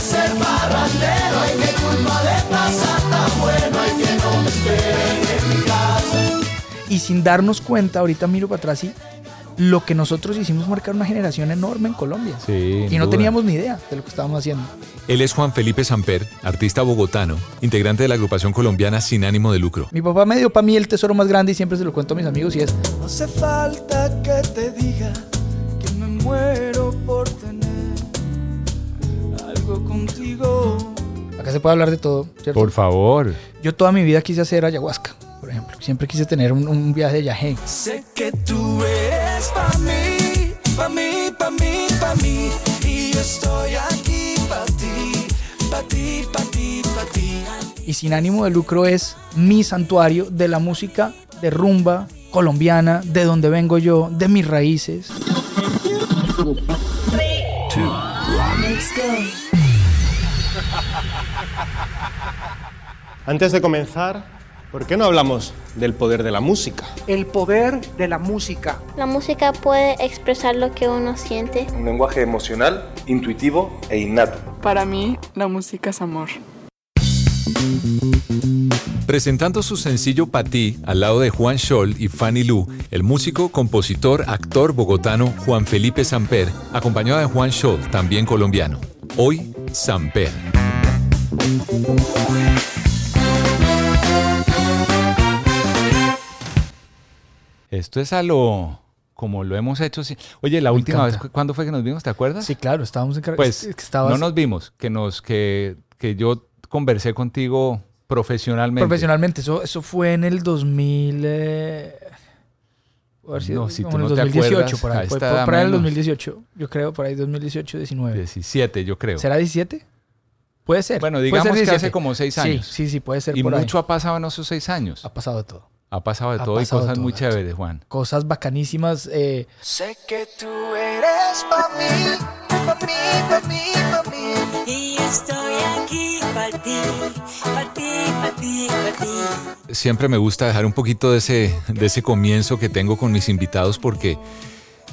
Ser parrandero, ay qué culpa de pasar tan bueno, ay que no me esperen en mi casa. Y sin darnos cuenta, ahorita miro para atrás y lo que nosotros hicimos marcar una generación enorme en Colombia. Sí, y no duda. teníamos ni idea de lo que estábamos haciendo. Él es Juan Felipe Samper, artista bogotano, integrante de la agrupación colombiana Sin Ánimo de Lucro. Mi papá me dio para mí el tesoro más grande y siempre se lo cuento a mis amigos y es, No hace falta que te diga que me muero contigo. acá se puede hablar de todo, ¿cierto? Por favor. Yo toda mi vida quise hacer ayahuasca, por ejemplo. Siempre quise tener un, un viaje de yagé. Sé que tú eres pa' mí, pa' mí, pa' mí, pa' mí. Y yo estoy aquí pa' ti, pa' ti, pa' ti, pa' ti. Y sin ánimo de lucro es mi santuario de la música de rumba colombiana, de donde vengo yo, de mis raíces. Antes de comenzar, ¿por qué no hablamos del poder de la música? El poder de la música. La música puede expresar lo que uno siente. Un lenguaje emocional, intuitivo e innato. Para mí, la música es amor. Presentando su sencillo Patí al lado de Juan Scholl y Fanny Lu, el músico, compositor, actor bogotano Juan Felipe Samper, acompañado de Juan Scholl, también colombiano. Hoy, Samper. Esto es a lo como lo hemos hecho. sí. Oye, la Me última encanta. vez, ¿cuándo fue que nos vimos? ¿Te acuerdas? Sí, claro, estábamos en Pues es que estabas no nos vimos, que nos que, que yo conversé contigo profesionalmente. profesionalmente. Eso, eso fue en el 2000. eh, puede haber sido No, si tú no el te 2018, acuerdas, por a ahí, por, edad por ahí el menos. 2018. Yo creo, por ahí 2018, 19. 17, yo creo. ¿Será 17? Puede ser. Bueno, digamos ser que 17. hace como seis años. Sí, sí, sí, puede ser Y por ahí. mucho ha pasado en esos seis años. Ha pasado de todo. Ha pasado de Ha todo pasado y cosas de muy todo, chéveres, Juan. Cosas bacanísimas. eh, Sé que tú eres pa' mí, pa' mí, pa' mí, pa' mí. Y yo estoy aquí para ti, para ti, para ti, para ti. Siempre me gusta dejar un poquito de ese, de ese comienzo que tengo con mis invitados porque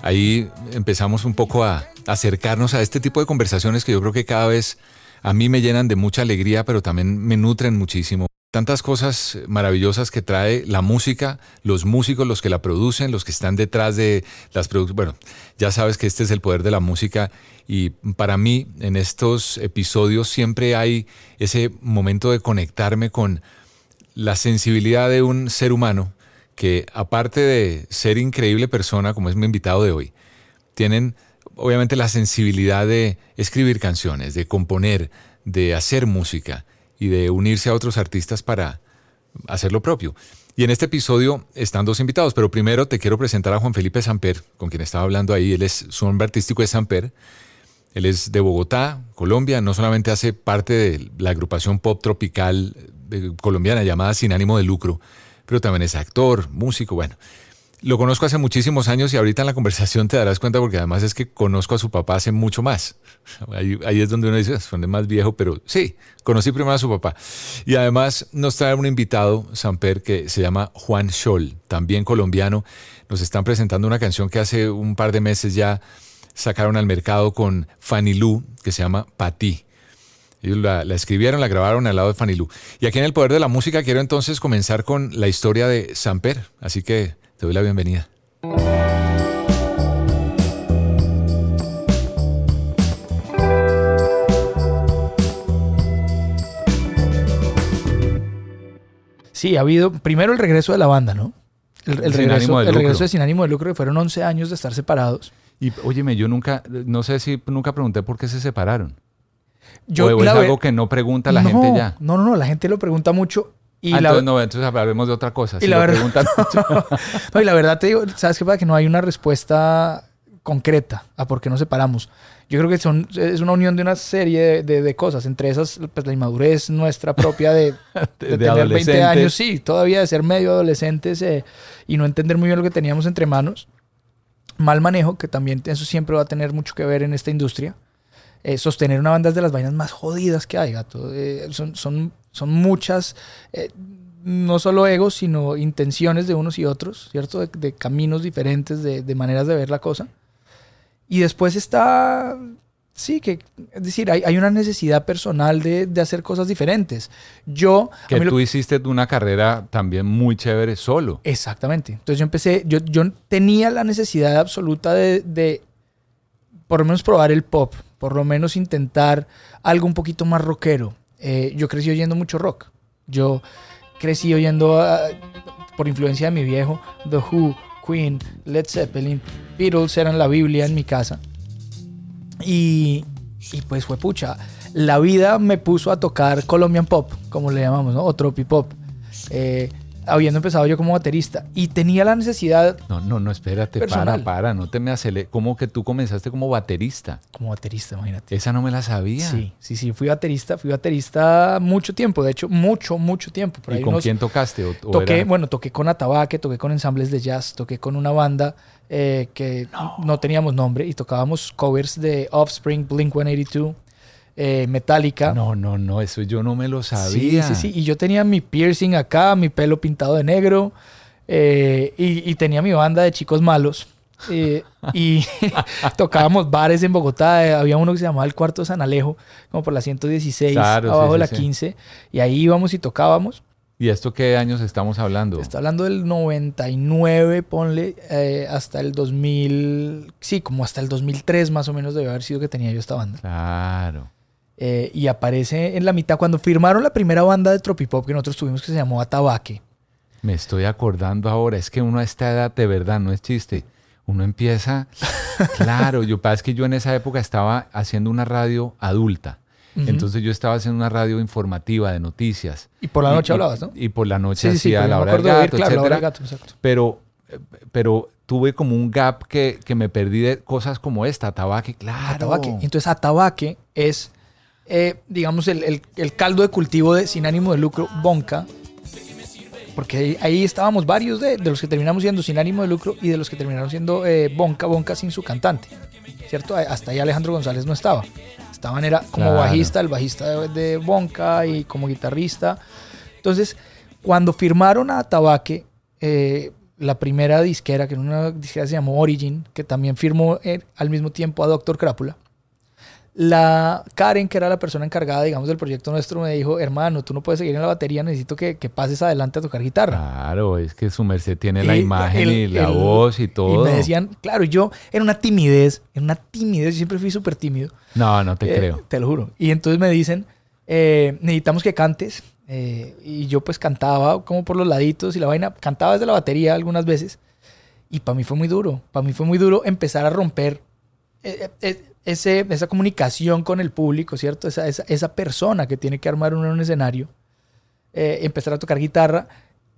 ahí empezamos un poco a acercarnos a este tipo de conversaciones que yo creo que cada vez a mí me llenan de mucha alegría, pero también me nutren muchísimo. Tantas cosas maravillosas que trae la música, los músicos, los que la producen, los que están detrás de las producciones. Bueno, ya sabes que este es el poder de la música y para mí en estos episodios siempre hay ese momento de conectarme con la sensibilidad de un ser humano que aparte de ser increíble persona, como es mi invitado de hoy, tienen obviamente la sensibilidad de escribir canciones, de componer, de hacer música y de unirse a otros artistas para hacer lo propio. Y en este episodio están dos invitados, pero primero te quiero presentar a Juan Felipe Samper, con quien estaba hablando ahí. Él es, su nombre artístico es Samper. Él es de Bogotá, Colombia. No solamente hace parte de la agrupación pop tropical eh, colombiana llamada Sin Ánimo de Lucro, pero también es actor, músico, bueno. Lo conozco hace muchísimos años y ahorita en la conversación te darás cuenta porque además es que conozco a su papá hace mucho más. Ahí, ahí es donde uno dice, de más viejo, pero sí, conocí primero a su papá. Y además nos trae un invitado, Samper, que se llama Juan Scholl, también colombiano. Nos están presentando una canción que hace un par de meses ya sacaron al mercado con Fanny Lu, que se llama Patí. Ellos la, la escribieron, la grabaron al lado de Fanny Lu. Y aquí en El Poder de la Música quiero entonces comenzar con la historia de Samper. Así que te doy la bienvenida. Sí, ha habido primero el regreso de la banda, ¿no? El, regreso, de Sin Ánimo de Lucro, que fueron 11 años de estar separados. Y óyeme, yo nunca, no sé si nunca pregunté por qué se separaron. Yo, o, es algo que no pregunta la gente ya. No, no, no, la gente lo pregunta mucho y Ah, la, entonces, no, entonces hablemos de otra cosa. y Si la verdad, preguntan mucho. no, y la verdad te digo, ¿sabes qué pasa? Que no hay una respuesta concreta a por qué nos separamos. Yo creo que son, es una unión de una serie de, de- de cosas, entre esas pues, la inmadurez nuestra propia de, tener 20 adolescentes. años, sí, todavía de ser medio adolescentes eh, y no entender muy bien lo que teníamos entre manos. Mal manejo, que también eso siempre va a tener mucho que ver en esta industria. Eh, sostener una banda es de las vainas más jodidas que hay, gato. Eh, son, son, son muchas, eh, no solo egos, sino intenciones de unos y otros, ¿cierto? De, de caminos diferentes, de, de maneras de ver la cosa. Y después está, sí, que, es decir, hay, hay una necesidad personal de, de hacer cosas diferentes. Yo, que mí lo- tú hiciste una carrera también muy chévere solo. Exactamente. Entonces yo empecé, yo, yo tenía la necesidad absoluta de por lo menos probar el pop, por lo menos intentar algo un poquito más rockero. Eh, yo crecí oyendo mucho rock. Yo crecí oyendo, ah, por influencia de mi viejo, The Who, Queen, Led Zeppelin, Beatles eran la Biblia en mi casa. Y, y pues fue pucha. La vida me puso a tocar Colombian Pop, como le llamamos, ¿no? O Tropi Pop. Eh, habiendo empezado yo como baterista. Y tenía la necesidad No, no, no, espérate, Personal. para, para, no te me acele. ¿Cómo que tú comenzaste como baterista? como baterista, imagínate. Esa no me la sabía. Sí, sí, sí, fui baterista, fui baterista mucho tiempo, de hecho, mucho, mucho tiempo. Por ¿Y ahí con unos- quién tocaste? ¿O- o Toqué, era- bueno, toqué con Atabaque, toqué con ensambles de jazz, toqué con una banda eh, que no. teníamos nombre y tocábamos covers de Offspring, Blink 182, eh, Metallica. No, no, no, eso yo no me lo Sí, sabía. sí, sí. Y yo tenía mi piercing acá, mi pelo pintado de negro. eh, y, y tenía mi banda de chicos malos. eh, y tocábamos bares en Bogotá. eh, había uno que se llamaba El Cuarto San Alejo, como por la 116, Claro, sí, abajo de sí, la sí. 15. Y ahí íbamos y tocábamos. ¿Y esto qué años estamos hablando? Está hablando del 99, ponle, eh, hasta el 2000. Sí, como hasta el 2003 más o menos debe haber sido que tenía yo esta banda. Claro. Eh, y aparece en la mitad cuando firmaron la primera banda de Tropipop que nosotros tuvimos que se llamó Atabaque. Me estoy acordando ahora, es que uno a esta edad, de verdad, no es chiste. Uno empieza, claro, yo pasa es que yo en esa época estaba haciendo una radio adulta. Entonces yo estaba haciendo una radio informativa de noticias. Y por la noche hablabas, ¿no? Y por la noche Sí, sí, sí, hacía porque la hora del gato, claro, la hora del etcétera. gato, exacto. Pero, pero tuve como un gap que, que me perdí de cosas como esta, tabaque, claro. Atabaque. Entonces Atabaque es, eh, digamos, el, el- el caldo de cultivo de sin ánimo de lucro, Bonca. Porque ahí, ahí estábamos varios de, de los que terminamos siendo sin ánimo de lucro y de los que terminaron siendo eh, Bonca, Bonca sin su cantante. ¿Cierto? Hasta ahí Alejandro González no estaba. Estaban era como Claro. bajista, el bajista de, de Bonca y como guitarrista. Entonces, cuando firmaron a Tabaque, eh, la primera disquera, que era una disquera que se llamó Origin, que también firmó eh, al mismo tiempo a Doctor Crápula, la Karen, que era la persona encargada, digamos, del proyecto nuestro, me dijo, hermano, tú no puedes seguir en la batería, necesito que, que pases adelante a tocar guitarra. Claro, es que su merced tiene la Y imagen el- y la el- voz y todo. Y me decían, claro, yo era una timidez, era una timidez, yo siempre fui súper tímido. No, no te Eh, creo. Te lo juro. Y entonces me dicen, eh, necesitamos que cantes. eh, y yo pues cantaba como por los laditos y la vaina, cantaba desde la batería algunas veces. Y para mí fue muy duro, para mí fue muy duro empezar a romper ese, esa comunicación con el público, ¿cierto? Esa, esa, esa persona que tiene que armar uno en un escenario, eh, empezar a tocar guitarra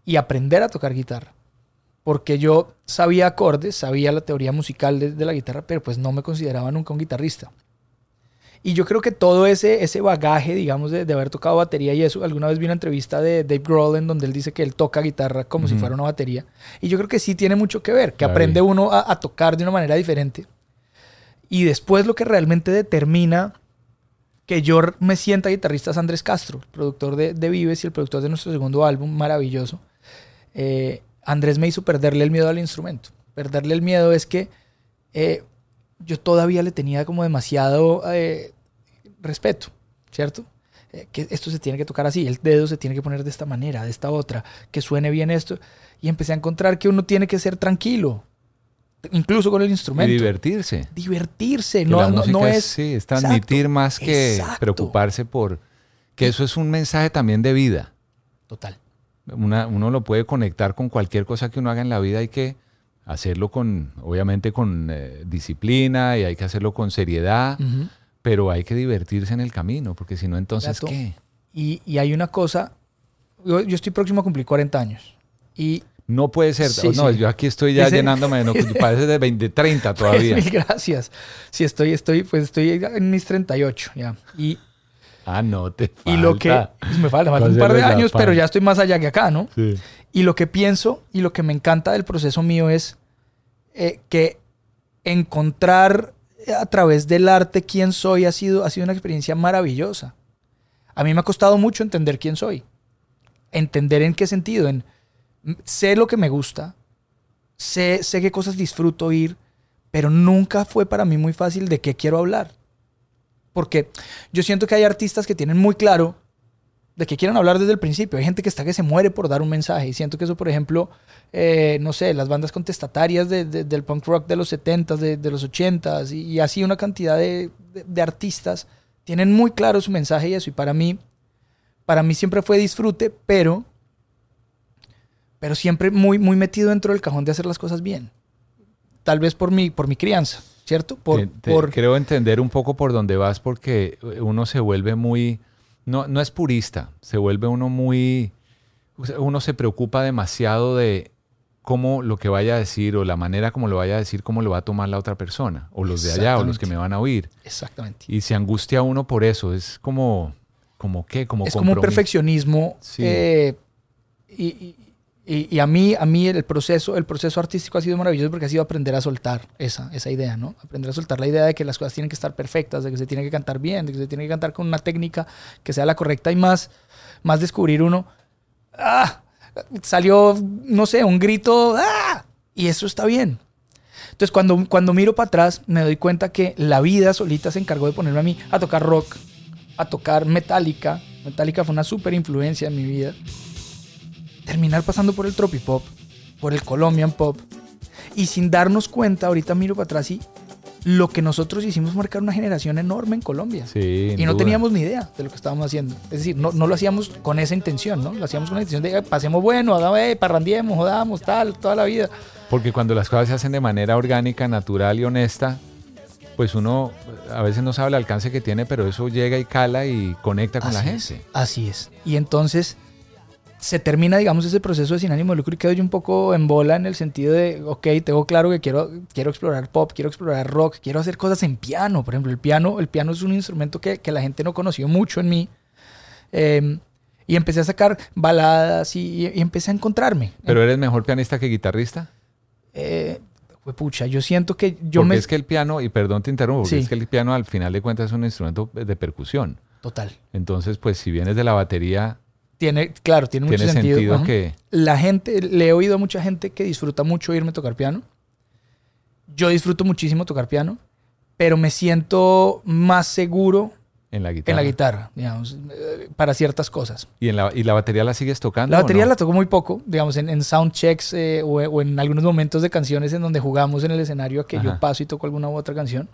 y aprender a tocar guitarra. Porque yo sabía acordes, sabía la teoría musical de, de la guitarra, pero pues no me consideraba nunca un guitarrista. Y yo creo que todo ese, ese bagaje, digamos, de, de haber tocado batería y eso, alguna vez vi una entrevista de Dave Grohl en donde él dice que él toca guitarra como si fuera una batería. Y yo creo que sí tiene mucho que ver, que aprende uno a, a tocar de una manera diferente. Y después lo que realmente determina que yo me sienta guitarrista es Andrés Castro, productor de, de Vives y el productor de nuestro segundo álbum, maravilloso. Eh, Andrés me hizo perderle el miedo al instrumento. Perderle el miedo es que eh, yo todavía le tenía como demasiado eh, respeto, ¿cierto? Que esto se tiene que tocar así, el dedo se tiene que poner de esta manera, de esta otra, que suene bien esto. Y empecé a encontrar que uno tiene que ser tranquilo, incluso con el Y instrumento. divertirse. Divertirse, Que no, la no, no es, sí, es transmitir Exacto, más que exacto. preocuparse por... Que eso es un mensaje también de vida. Total. una- uno lo puede conectar con cualquier cosa que uno haga en la vida, hay que hacerlo con, obviamente con eh, disciplina y hay que hacerlo con seriedad, pero hay que divertirse en el camino, porque si no, entonces, Gato. ¿qué? Y, y hay una cosa, yo, yo estoy próximo a cumplir 40 años. Y No puede ser. Sí, no, sí. yo aquí estoy ya Ese- llenándome, no, parece de 20, 30 todavía. Pues, mil gracias. Sí, estoy, estoy, pues estoy en mis 38 ya. Y, Ah, no, te y lo que falta. pues, me falta, falta un par de años, pero ya estoy más allá que acá, ¿no? Sí. Y lo que pienso y lo que me encanta del proceso mío es eh, que encontrar a través del arte quién soy ha sido, ha sido una experiencia maravillosa. A mí me ha costado mucho entender quién soy. Entender en qué sentido. En, sé lo que me gusta, sé, sé qué cosas disfruto oír, pero nunca fue para mí muy fácil de qué quiero hablar. Porque yo siento que hay artistas que tienen muy claro de qué quieren hablar desde el principio. Hay gente que está que se muere por dar un mensaje. Y siento que eso, por ejemplo, eh, no sé, las bandas contestatarias de- de- del punk rock de los 70s, de, los 80s, y, y así una cantidad de artistas tienen muy claro su mensaje y eso. Y para mí, para mí siempre fue disfrute, pero, pero siempre muy, muy metido dentro del cajón de hacer las cosas bien. Tal vez por mi, por mi crianza, ¿cierto? Por, Te- te- por- Creo entender un poco por dónde vas porque uno se vuelve muy, no, no es purista, se vuelve uno muy, uno se preocupa demasiado de cómo lo que vaya a decir o la manera como lo vaya a decir, cómo lo va a tomar la otra persona, o los de allá, o los que me van a oír. Exactamente. Y se angustia uno por eso, es como, como qué, como es como un perfeccionismo. Sí. eh, y, y- y- y a mí, a mí el proceso, el proceso artístico ha sido maravilloso porque ha sido aprender a soltar esa, esa idea, ¿no? Aprender a soltar la idea de que las cosas tienen que estar perfectas, de que se tiene que cantar bien, de que se tiene que cantar con una técnica que sea la correcta y más, más descubrir uno. ¡Ah! Salió, no sé, un grito. ¡Ah! Y eso está bien. Entonces, cuando, cuando miro para atrás, me doy cuenta que la vida solita se encargó de ponerme a mí a tocar rock, a tocar Metallica. Metallica fue una súper influencia en mi vida. Terminar pasando por el tropipop, por el Colombian pop. Y sin darnos cuenta, ahorita miro para atrás y lo que nosotros hicimos marcar una generación enorme en Colombia. Sí, y no duda. teníamos ni idea de lo que estábamos haciendo. Es decir, no, no lo hacíamos con esa intención, ¿no? Lo hacíamos con la intención de "Eh, pasemos bueno, hagamos, parrandiemos, jodamos, tal, toda la vida. Porque cuando las cosas se hacen de manera orgánica, natural y honesta, pues uno a veces no sabe el alcance que tiene, pero eso llega y cala y conecta con la gente. es, así es. Y entonces se termina, digamos, ese proceso de sin ánimo de lucro y quedo yo un poco en bola en el sentido de, ok, tengo claro que quiero, quiero explorar pop, quiero explorar rock, quiero hacer cosas en piano. Por ejemplo, el piano, el piano es un instrumento que, que la gente no conoció mucho en mí. Eh, y empecé a sacar baladas y, y empecé a encontrarme. ¿Pero eres mejor pianista que guitarrista? Eh, fue pucha, yo siento que yo porque me... es que el piano, y perdón te interrumpo, porque Sí. es que el piano al final de cuentas es un instrumento de percusión. Total. Entonces, pues si vienes de la batería, Tiene, claro, tiene mucho sentido. sentido que... La gente, le he oído a mucha gente que disfruta mucho irme a tocar piano. Yo disfruto muchísimo tocar piano, pero me siento más seguro En la guitarra. en la guitarra, digamos, eh, para ciertas cosas. ¿Y, en la, ¿Y la batería la sigues tocando? La batería no? la toco muy poco, digamos, en, en soundchecks eh, o, o en algunos momentos de canciones en donde jugamos en el escenario a que yo paso y toco alguna u otra canción.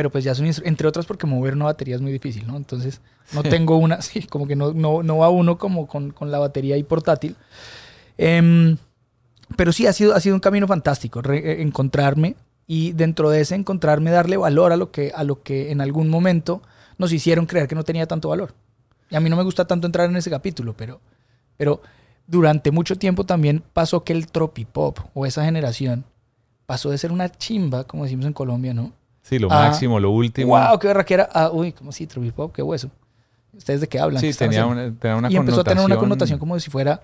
Pero pues ya es un instru- entre otras porque mover una batería es muy difícil, ¿no? Entonces no tengo una, sí, como que no, no, no va uno como con, con la batería ahí portátil. Em, pero sí, ha sido, ha sido un camino fantástico re- eh, encontrarme y dentro de ese encontrarme darle valor a lo, que, a lo que en algún momento nos hicieron creer que no tenía tanto valor. Y a mí no me gusta tanto entrar en ese capítulo, pero, pero durante mucho tiempo también pasó que el tropipop o esa generación pasó de ser una chimba, como decimos en Colombia, ¿no? Sí, lo Ah, máximo, lo último. ¡Wow! ¡Qué barraquera! Ah, uy, ¿cómo así? Tropipop, qué hueso. ¿Ustedes de qué hablan? Sí, ¿Qué están tenía una, tenía una y empezó a tener una connotación- como si fuera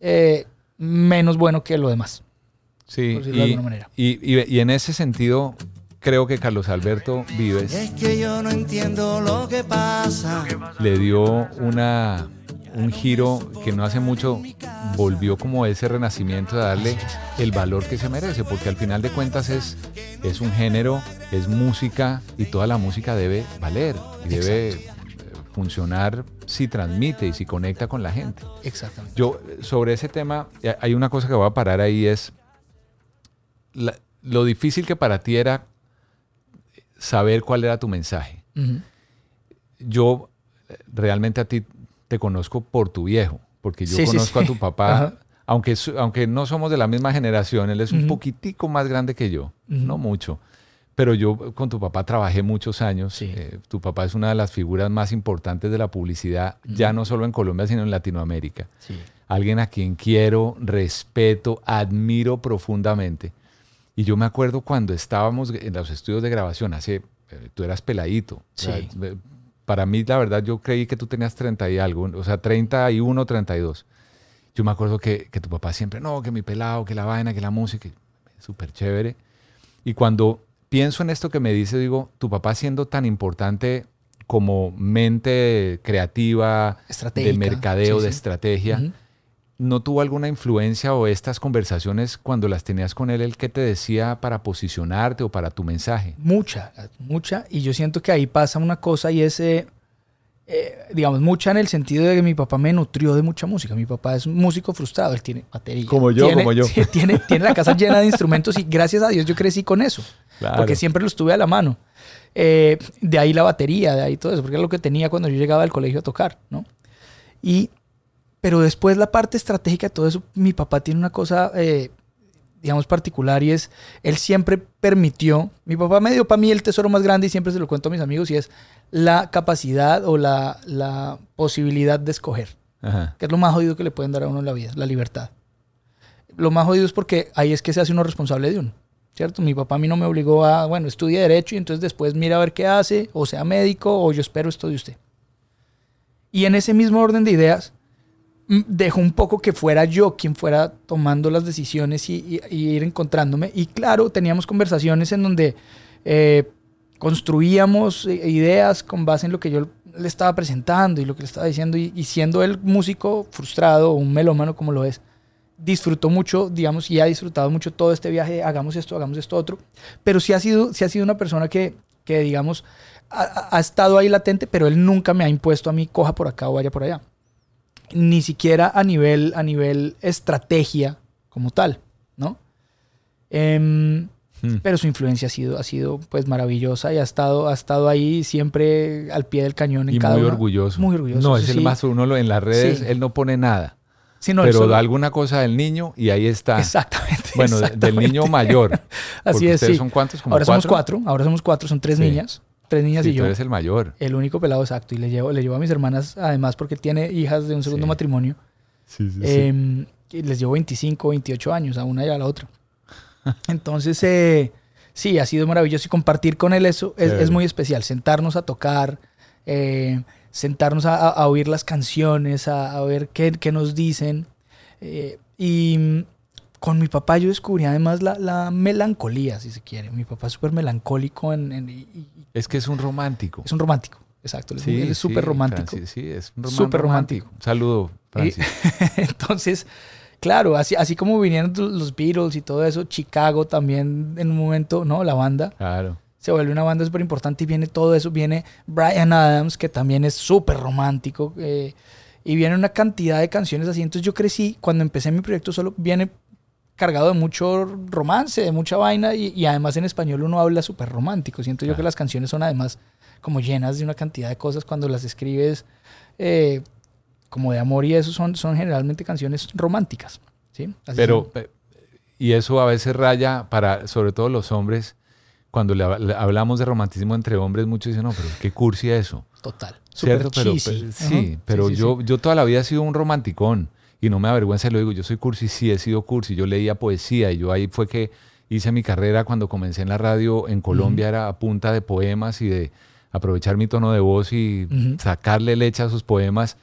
eh, menos bueno que lo demás. Sí, por decirlo de y, alguna manera. y- y- y en ese sentido, creo que Carlos Alberto Vives Es que yo no entiendo lo que pasa. le dio una, un giro que no hace mucho volvió como ese renacimiento de darle el valor que se merece, porque al final de cuentas es, es un género, es música y toda la música debe valer y debe eh, funcionar si transmite y si conecta con la gente. Exactamente. Yo, sobre ese tema, eh, hay una cosa que voy a parar ahí, es la- lo difícil que para ti era saber cuál era tu mensaje. Yo eh, realmente a ti te conozco por tu viejo, porque yo Sí, conozco sí. a tu papá. Aunque, aunque no somos de la misma generación, él es un poquitico más grande que yo, Ujú. no mucho. Pero yo con tu papá trabajé muchos años. Eh, tu papá es una de las figuras más importantes de la publicidad, ya no solo en Colombia, sino en Latinoamérica. Sí. Alguien a quien quiero, respeto, admiro profundamente. Y yo me acuerdo cuando estábamos en los estudios de grabación, hace, eh, tú eras peladito. O sea, Sí. eh, para mí, la verdad, yo creí que tú tenías 30 y algo, o sea, 31, 32. Yo me acuerdo que, que tu papá siempre, no, que mi pelado, que la vaina, que la música, súper chévere. Y cuando pienso en esto que me dice, digo, tu papá siendo tan importante como mente creativa, de mercadeo, sí, de estrategia. ¿no tuvo alguna influencia o estas conversaciones cuando las tenías con él, el que te decía para posicionarte o para tu mensaje? Mucha, mucha. Y yo siento que ahí pasa una cosa y es, eh, eh, digamos, mucha en el sentido de que mi papá me nutrió de mucha música. Mi papá es un músico frustrado, él tiene batería. Como yo, Tiene- como yo. tiene, tiene la casa llena de instrumentos y gracias a Dios yo crecí con eso. Claro. Porque siempre los tuve a la mano. Eh, de ahí la batería, de ahí todo eso, porque era lo que tenía cuando yo llegaba al colegio a tocar, ¿no? Y, pero después la parte estratégica de todo eso, mi papá tiene una cosa, eh, digamos, particular y es, él siempre permitió, mi papá me dio para mí el tesoro más grande y siempre se lo cuento a mis amigos y es la capacidad o la, la posibilidad de escoger, Ajá. que es lo más jodido que le pueden dar a uno en la vida, la libertad. Lo más jodido es porque ahí es que se hace uno responsable de uno. ¿Cierto? Mi papá a mí no me obligó a, bueno, estudie derecho y entonces después mira a ver qué hace, o sea médico, o yo espero esto de usted. Y en ese mismo orden de ideas, dejó un poco que fuera yo quien fuera tomando las decisiones y, ir encontrándome. Y claro, teníamos conversaciones en donde eh, construíamos eh, ideas con base en lo que yo le estaba presentando y lo que le estaba diciendo. Y, y siendo él músico frustrado o un melómano como lo es, disfrutó mucho, digamos, y ha disfrutado mucho todo este viaje, hagamos esto, hagamos esto otro. Pero sí ha sido, sí ha sido una persona que, que digamos, ha- ha estado ahí latente, pero él nunca me ha impuesto a mí, coja por acá o vaya por allá. Ni siquiera a nivel, a nivel estrategia como tal, ¿no? Em, Hmm. Pero su influencia ha sido, ha sido pues maravillosa y ha estado, ha estado ahí siempre al pie del cañón en Y cada muy una- orgulloso. Muy orgulloso. No, sí, es el sí. más uno lo- en las redes, Sí. él no pone nada. Sí, no, él pero da alguna cosa del niño y ahí está. Exactamente. Bueno, de- del niño mayor. Así es, ustedes sí. son cuántos, como ahora somos cuatro? cuatro, ahora somos cuatro, son tres Sí. niñas, tres niñas Sí, y tú yo. eres el mayor. El único pelado exacto. Y le llevo, le llevo a mis hermanas, además, porque tiene hijas de un segundo Sí. matrimonio. Sí, sí, sí. Em, les llevo 25, 28 años, a una y a la otra. Entonces, eh, sí, ha sido maravilloso. Y compartir con él eso es, muy especial. Sentarnos a tocar, eh, sentarnos a, oír las canciones, a, a ver qué, qué nos dicen. Eh, y con mi papá yo descubrí además la, la melancolía, si se quiere. Mi papá es súper melancólico en, en- y- y- Es que es un romántico. es un romántico. Exacto, es, Sí, él es súper sí, romántico. Francis, sí, es un Súper romántico. Saludo, Y-. Entonces, claro, así, así como vinieron los Beatles y todo eso, Chicago también en un momento, ¿no? La banda Claro. se vuelve una banda súper importante y viene todo eso, viene Brian Adams, que también es súper romántico, eh, y viene una cantidad de canciones así. Entonces yo crecí, cuando empecé mi proyecto solo, viene cargado de mucho romance, de mucha vaina, y, y además en español uno habla súper romántico. Siento yo que las canciones son además como llenas de una cantidad de cosas cuando las escribes eh, como de amor y eso son, son generalmente canciones románticas. ¿sí? Así Pero, son. y eso a veces raya para, sobre todo los hombres, cuando le, le hablamos de romanticismo entre hombres, muchos dicen, no, pero qué cursi eso. Total. ¿Cierto? Pero, sí, pero Sí, sí, yo, sí. yo toda la vida he sido un romanticón y no me avergüenza, lo digo, yo soy cursi, sí, he sido cursi, yo leía poesía y yo ahí fue que hice mi carrera cuando comencé en la radio en Colombia, era a punta de poemas y de aprovechar mi tono de voz y sacarle leche a sus poemas.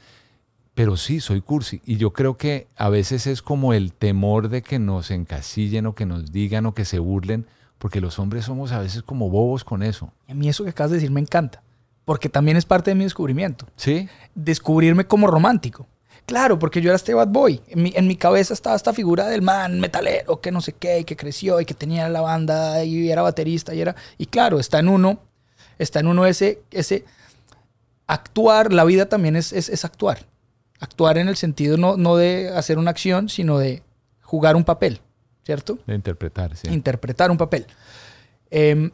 Pero sí, soy cursi. Y yo creo que a veces es como el temor de que nos encasillen o que nos digan o que se burlen, porque los hombres somos a veces como bobos con eso. Y a mí eso que acabas de decir me encanta, porque también es parte de mi descubrimiento. ¿Sí? Descubrirme como romántico. Claro, porque yo era este bad boy. En mi, en mi cabeza estaba esta figura del man metalero que no sé qué, y que creció y que tenía la banda y era baterista y era. Y claro, está en uno, está en uno ese, ese actuar. La vida también es, es, es actuar. Actuar en el sentido no, no de hacer una acción, sino de jugar un papel, ¿cierto? De interpretar, sí. interpretar un papel. Em,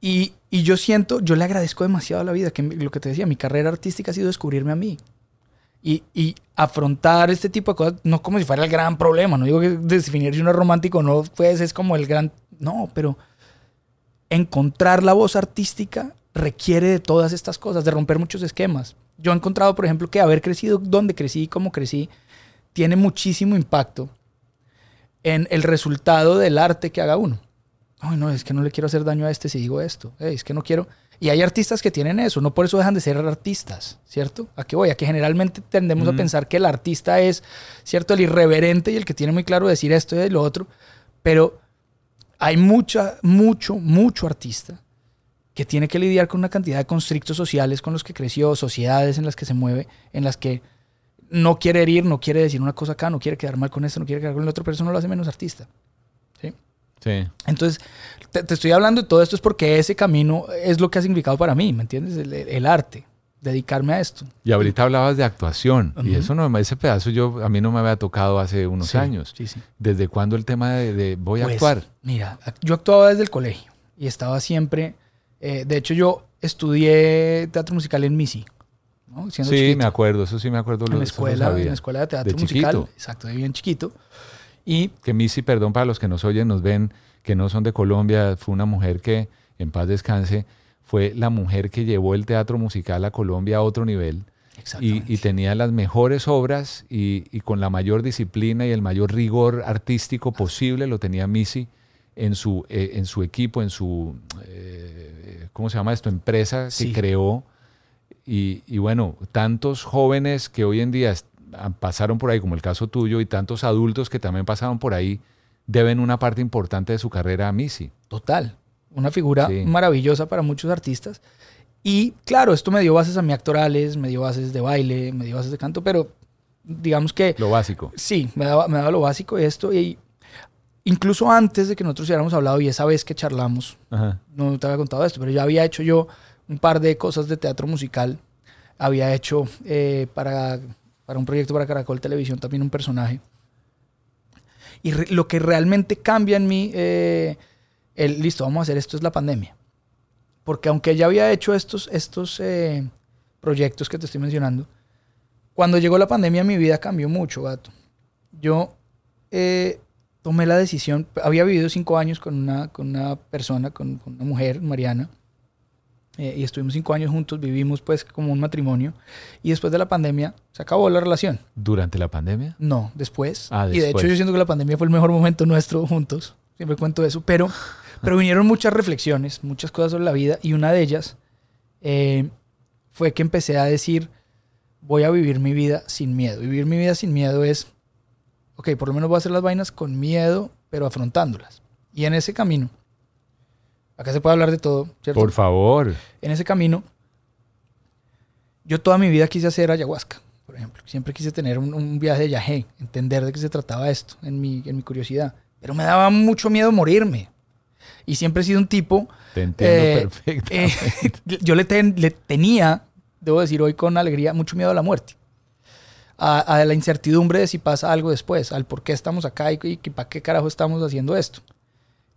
y, y yo siento, yo le agradezco demasiado a la vida, que lo que te decía, mi carrera artística ha sido descubrirme a mí. Y, afrontar este tipo de cosas, no como si fuera el gran problema, no digo que definir si uno es romántico no, pues es como el gran, no, pero encontrar la voz artística requiere de todas estas cosas, de romper muchos esquemas. Yo he encontrado, por ejemplo, que haber crecido donde crecí y cómo crecí tiene muchísimo impacto en el resultado del arte que haga uno. Ay, no, es que no le quiero hacer daño a este si digo esto. Es que no quiero. Y hay artistas que tienen eso, no por eso dejan de ser artistas, ¿cierto? ¿A qué voy? A que generalmente tendemos a Mm. pensar que el artista es, ¿cierto? El irreverente y el que tiene muy claro decir esto y lo otro. Pero hay mucha, mucho, mucho artista que tiene que lidiar con una cantidad de constrictos sociales con los que creció, sociedades en las que se mueve, en las que no quiere herir, no quiere decir una cosa acá, no quiere quedar mal con esto, no quiere quedar con el otro, pero eso no lo hace menos artista. ¿sí? Sí. Entonces, te, te estoy hablando de todo esto es porque ese camino es lo que ha significado para mí, ¿me entiendes? El, el arte, dedicarme a esto. Y ahorita hablabas de actuación. Y Ujú. eso no, ese pedazo yo, a mí no me había tocado hace unos Sí, años. sí, sí. ¿Desde cuándo el tema de, de voy a Pues, actuar? Mira, yo actuaba desde el colegio y estaba siempre, eh, de hecho yo estudié teatro musical en MISI, ¿no? Sí, chiquito. me acuerdo, eso sí me acuerdo. en lo- la escuela, sabía. en la escuela de teatro De musical, chiquito. exacto, de bien chiquito. Y Que Missy, perdón para los que nos oyen, nos ven, que no son de Colombia, fue una mujer que, en paz descanse, fue la mujer que llevó el teatro musical a Colombia a otro nivel. Y, y tenía las mejores obras y, y con la mayor disciplina y el mayor rigor artístico posible lo tenía Missy en su, eh, en su equipo, en su, eh, ¿cómo se llama esto? Empresa que Sí. creó. Y, y bueno, tantos jóvenes que hoy en día pasaron por ahí, como el caso tuyo, y tantos adultos que también pasaron por ahí, deben una parte importante de su carrera a Missy. total, una figura Sí. maravillosa para muchos artistas. Y claro, esto me dio bases a mí actorales, me dio bases de baile, me dio bases de canto, pero digamos que Lo básico. Sí, me daba, me daba lo básico de esto. Y incluso antes de que nosotros hubiéramos hablado y esa vez que charlamos, Ajá. no te había contado esto, pero ya había hecho yo un par de cosas de teatro musical. Había hecho eh, para, para un proyecto para Caracol Televisión también un personaje. Y lo que realmente cambia en mí, eh, el, listo, vamos a hacer esto, es la pandemia. Porque aunque ya había hecho estos, estos eh, proyectos que te estoy mencionando, cuando llegó la pandemia mi vida cambió mucho, gato. Yo eh, tomé la decisión, había vivido cinco años con una, con una persona, con una mujer, Mariana, eh, y estuvimos cinco años juntos, vivimos pues como un matrimonio, y después de la pandemia se acabó la relación. ¿Durante la pandemia? No, después. Ah, Y de hecho después. yo siento que la pandemia fue el mejor momento nuestro juntos. Siempre cuento eso. Pero, pero vinieron muchas reflexiones, muchas cosas sobre la vida. Y una de ellas eh, fue que empecé a decir, voy a vivir mi vida sin miedo. Vivir mi vida sin miedo es, ok, por lo menos voy a hacer las vainas con miedo, pero afrontándolas. Y en ese camino, acá se puede hablar de todo, ¿cierto? Por favor. en ese camino, yo toda mi vida quise hacer ayahuasca, por ejemplo. Siempre quise tener un, un viaje de entender de qué se trataba esto, en mi, en mi curiosidad. Pero me daba mucho miedo morirme. Y siempre he sido un tipo... Te entiendo eh, perfectamente. eh, yo le, ten- le tenía, debo decir hoy con alegría, mucho miedo a la muerte. A, a la incertidumbre de si pasa algo después, al por qué estamos acá y, y para qué carajo estamos haciendo esto.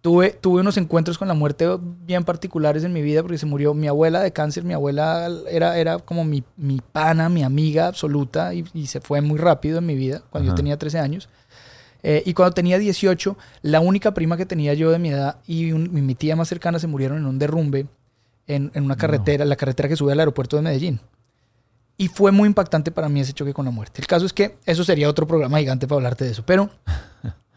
Tuve, tuve unos encuentros con la muerte bien particulares en mi vida porque se murió mi abuela de cáncer. Mi abuela era, era como mi, mi pana, mi amiga absoluta y, y se fue muy rápido en mi vida cuando yo Ajá. tenía 13 años. Eh, y cuando tenía 18, la única prima que tenía yo de mi edad y, un- mi tía más cercana se murieron en un derrumbe en, en una carretera, la carretera que sube al aeropuerto de Medellín. Y fue muy impactante para mí ese choque con la muerte. El caso es que eso sería otro programa gigante para hablarte de eso. Pero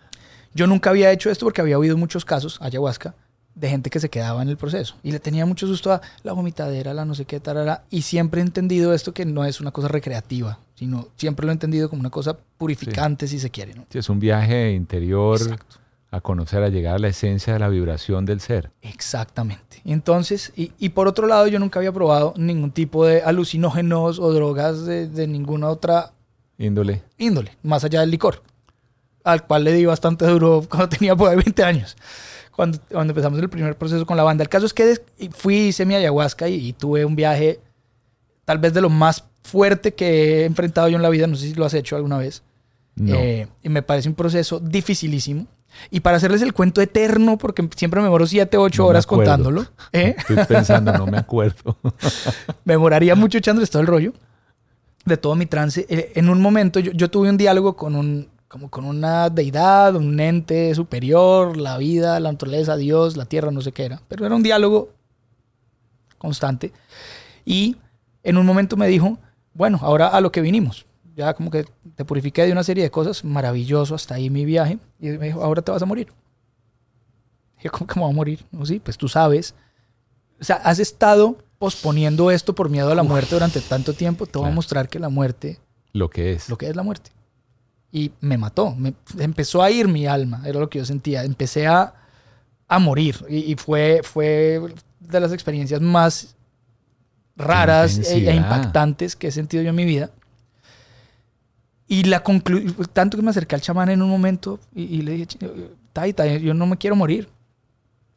yo nunca había hecho esto porque había oído muchos casos, ayahuasca, de gente que se quedaba en el proceso. Y le tenía mucho susto a la vomitadera, la no sé qué, tarara. Y siempre he entendido esto que no es una cosa recreativa, sino siempre lo he entendido como una cosa purificante, si se quiere. ¿no? Sí, es un viaje interior Exacto. a conocer, a llegar a la esencia de la vibración del ser. Exactamente. Y Entonces, y, y por otro lado, yo nunca había probado ningún tipo de alucinógenos o drogas de, de ninguna otra Índole. índole, más allá del licor, al cual le di bastante duro cuando tenía por ahí 20 años, cuando, cuando empezamos el primer proceso con la banda. El caso es que fui, hice mi ayahuasca y, y tuve un viaje tal vez de lo más fuerte que he enfrentado yo en la vida, no sé si lo has hecho alguna vez. No. Eh, y me parece un proceso dificilísimo. Y para hacerles el cuento eterno, porque siempre me demoro 7, 8 No horas contándolo, ¿eh? Estoy pensando, no me acuerdo. me demoraría mucho echándoles todo el rollo. de todo mi trance, eh, en un momento yo, yo tuve un diálogo con un, como con una deidad, un ente superior, la vida, la naturaleza, Dios, la tierra, no sé qué era. Pero era un diálogo constante. Y en un momento me dijo, bueno, ahora a lo que vinimos. Ya como que te purifiqué de una serie de cosas, maravilloso hasta ahí mi viaje. Y me dijo, ahora te vas a morir. Y yo, ¿cómo que me voy a morir? No, sí, pues tú sabes. O sea, has estado posponiendo esto por miedo a la muerte durante tanto tiempo. Te voy a mostrar que la muerte Lo que es. lo que es la muerte. Y me mató, me, empezó a ir mi alma, era lo que yo sentía. Empecé a, a morir y, y fue, fue de las experiencias más raras e, e impactantes que he sentido yo en mi vida. Y la conclu tanto que me acerqué al chamán en un momento y, y le dije, Taita, yo no me quiero morir.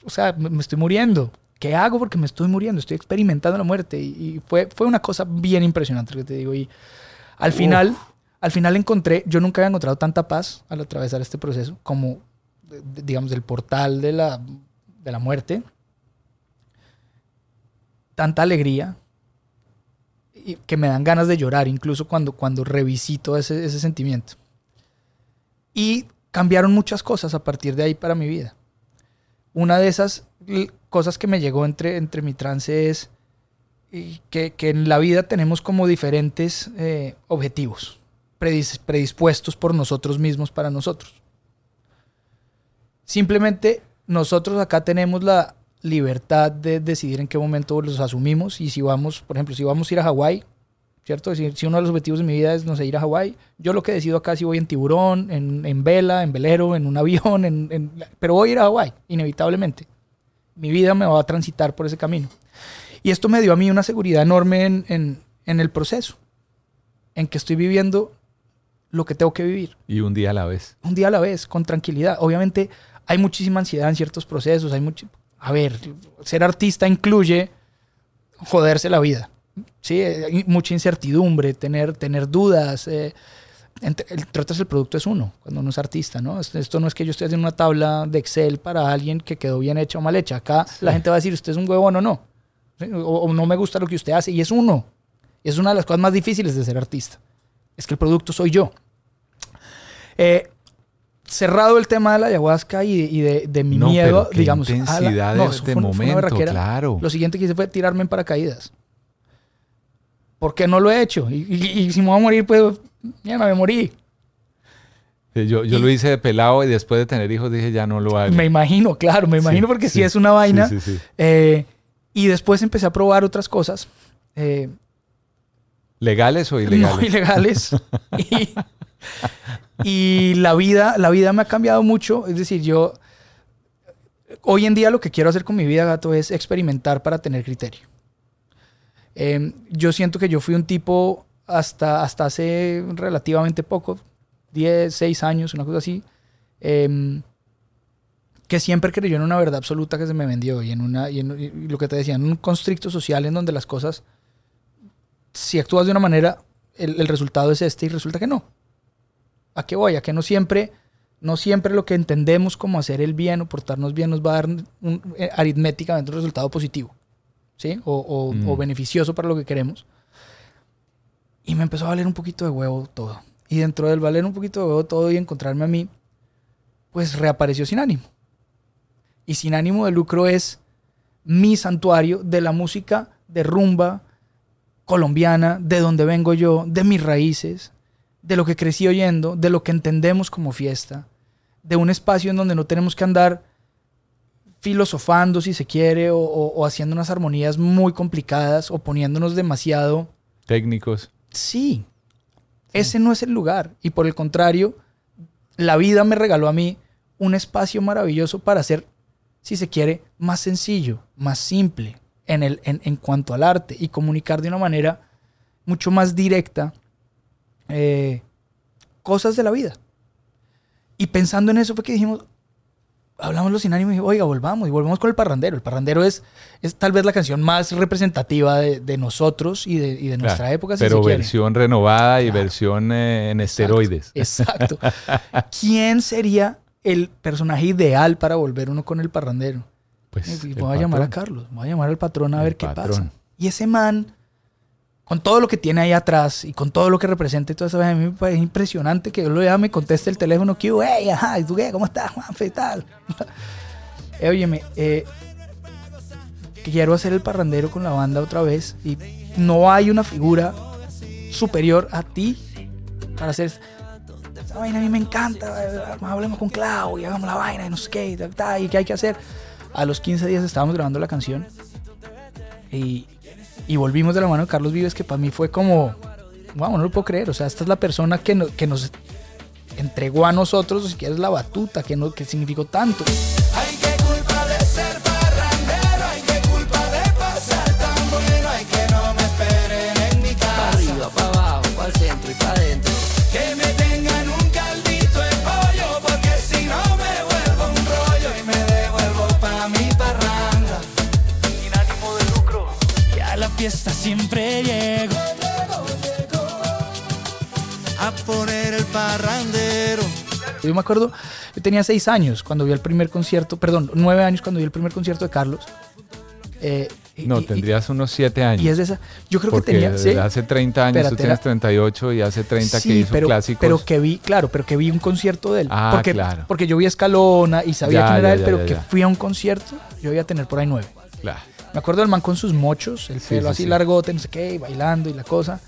O sea, me, me estoy muriendo. ¿Qué hago? Porque me estoy muriendo, estoy experimentando la muerte. Y, y fue, fue una cosa bien impresionante que te digo. Y al final, al final encontré, yo nunca había encontrado tanta paz al atravesar este proceso como, digamos, del portal de la, de la muerte. Tanta alegría y que me dan ganas de llorar incluso cuando, cuando revisito ese, ese sentimiento. Y cambiaron muchas cosas a partir de ahí para mi vida. Una de esas cosas que me llegó entre, entre mi trance es que, que en la vida tenemos como diferentes eh, objetivos predis- predispuestos por nosotros mismos para nosotros. Simplemente nosotros acá tenemos la libertad de decidir en qué momento los asumimos y si vamos, por ejemplo, si vamos a ir a Hawái, ¿cierto? Si, uno de los objetivos de mi vida es, no sé, ir a Hawái, yo lo que decido acá si voy en tiburón, en, en vela, en velero, en un avión, pero voy a ir a Hawái, inevitablemente. Mi vida me va a transitar por ese camino. Y esto me dio a mí una seguridad enorme en, en- en el proceso, en que estoy viviendo lo que tengo que vivir, Y un día a la vez. un día a la vez, con tranquilidad. Obviamente hay muchísima ansiedad en ciertos procesos, hay mucho... A ver, ser artista incluye joderse la vida, ¿sí? Hay mucha incertidumbre, tener, tener dudas. eh, entre, entre otras, el producto es uno, cuando uno es artista, ¿no? Esto, esto no es que yo esté haciendo una tabla de Excel para alguien que quedó bien hecha o mal hecha. Acá la gente va a decir, usted es un huevón o no. ¿sí? O, o no me gusta lo que usted hace, y es uno. Es una de las cosas más difíciles de ser artista. Es que el producto soy yo. Eh, cerrado el tema de la ayahuasca y, y de, de mi No, miedo, pero digamos. a la- intensidad de- eso de fue- momento, claro. Lo siguiente que hice fue tirarme en paracaídas. ¿Por qué no lo he hecho? Y, y- y si me voy a morir, pues, ya me morí. Yo, yo lo hice de pelado y después de tener hijos dije ya no lo hago. Me imagino, claro, me imagino Sí, porque si sí. es una vaina. Eh, y después empecé a probar otras cosas. eh, ¿Legales o ilegales? No ilegales. y, y la vida, la vida me ha cambiado mucho. Es decir, yo hoy en día lo que quiero hacer con mi vida, gato, es experimentar para tener criterio. Eh, yo siento que yo fui un tipo hasta, hasta hace relativamente poco, 10, 6 años, una cosa así, em, que siempre creyó en una verdad absoluta que se me vendió y en, una, y en y lo que te decía, en un constricto social en donde las cosas si actúas de una manera, el, el resultado es este y resulta que no. ¿A qué voy? A que no siempre, no siempre lo que entendemos como hacer el bien o portarnos bien nos va a dar un, eh, aritméticamente un resultado positivo, ¿sí? O, o- Mm. o beneficioso para lo que queremos. Y me empezó a valer un poquito de huevo todo. Y dentro del valer un poquito de huevo todo y encontrarme a mí, pues reapareció sin ánimo. Y sin ánimo de lucro es mi santuario de la música de rumba, colombiana, de donde vengo yo, de mis raíces, de lo que crecí oyendo, de lo que entendemos como fiesta, de un espacio en donde no tenemos que andar filosofando si se quiere o, o- o haciendo unas armonías muy complicadas o poniéndonos demasiado... Técnicos. Sí, ese no es el lugar. Y por el contrario, la vida me regaló a mí un espacio maravilloso para ser, si se quiere, más sencillo, más simple en, el, en, en cuanto al arte y comunicar de una manera mucho más directa eh, cosas de la vida. Y pensando en eso fue que dijimos, hablamos sin ánimo y dije, oiga, volvamos y volvamos con el parrandero. El parrandero es, es tal vez la canción más representativa de, de nosotros y de, y de nuestra Claro, época. si pero quiere. versión renovada y versión eh, en esteroides. Exacto. ¿Quién sería el personaje ideal para volver uno con el parrandero? Pues, Y voy a llamar a. Carlos, voy a llamar al patrón a El ver qué patrón. pasa. Y ese man con todo lo que tiene ahí atrás y con todo lo que representa y todo eso, a mí me parece impresionante que yo lo vea, me conteste el teléfono, que, hey, ajá, ¿y tú qué? ¿Cómo estás, Juanfe? tal? eh, óyeme, eh, quiero hacer el parrandero con la banda otra vez y no hay una figura superior a ti para hacer esa vaina a mí me encanta eh, hablemos con Clau y hagamos la vaina y no sé qué y, y qué hay que hacer a los 15 días estábamos grabando la canción y, y volvimos de la mano de Carlos Vives que para mí fue como wow no lo puedo creer. O sea esta es la persona que, no- que nos entregó a nosotros o si quieres la batuta que, no, que significó tanto Yo me acuerdo, yo tenía seis años cuando vi el primer concierto, perdón, nueve años cuando vi el primer concierto de Carlos. Eh, No, y- tendrías unos 7 años. Y es de esa. Yo creo Porque que tenía. ¿sí? hace 30 años, Espérate, tú tienes era- 38 y hace 30 que hizo pero, clásicos. pero que vi, claro, pero que vi un concierto de él. Ah, porque, claro. porque yo vi a Escalona y sabía Ya, quién era ya, él, ya, pero que fui a un concierto, yo iba a tener por ahí nueve. Claro. Me acuerdo del man con sus mochos, el Sí, pelo sí, así sí. largote, no sé qué, y bailando y la cosa.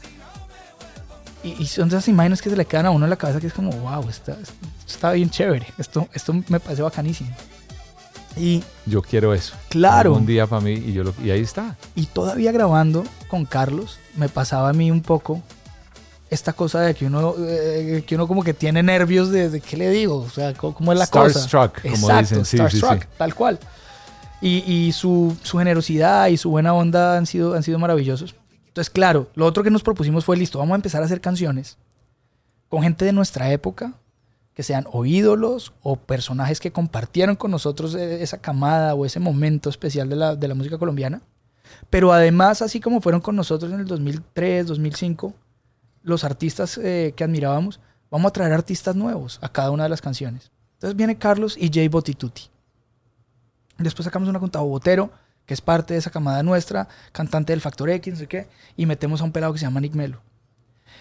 Y, y son esas imágenes que se le quedan a uno en la cabeza que es como, wow, está, está bien chévere. Esto, esto me parece bacanísimo. Y, Yo quiero eso. Claro. Un día para mí y, yo lo- y ahí está. y todavía grabando con Carlos, me pasaba a mí un poco esta cosa de que uno, eh, que uno como que tiene nervios de, de qué le digo, o sea, cómo es la cosa. Starstruck, como dicen, sí, sí, starstruck, sí. tal cual. Y, y su, su generosidad y su buena onda han sido, han sido maravillosos. Entonces, claro, lo otro que nos propusimos fue, listo, vamos a empezar a hacer canciones con gente de nuestra época, que sean o ídolos o personajes que compartieron con nosotros eh, esa camada o ese momento especial de la, de la música colombiana. Pero además, así como fueron con nosotros en el 2003, 2005, los artistas eh, que admirábamos, vamos a traer artistas nuevos a cada una de las canciones. Entonces viene Carlos y Jay Botituti. Después sacamos una con Tabo Botero, que es parte de esa camada nuestra, cantante del Factor X, no sé qué, y metemos a un pelado que se llama Nick Melo.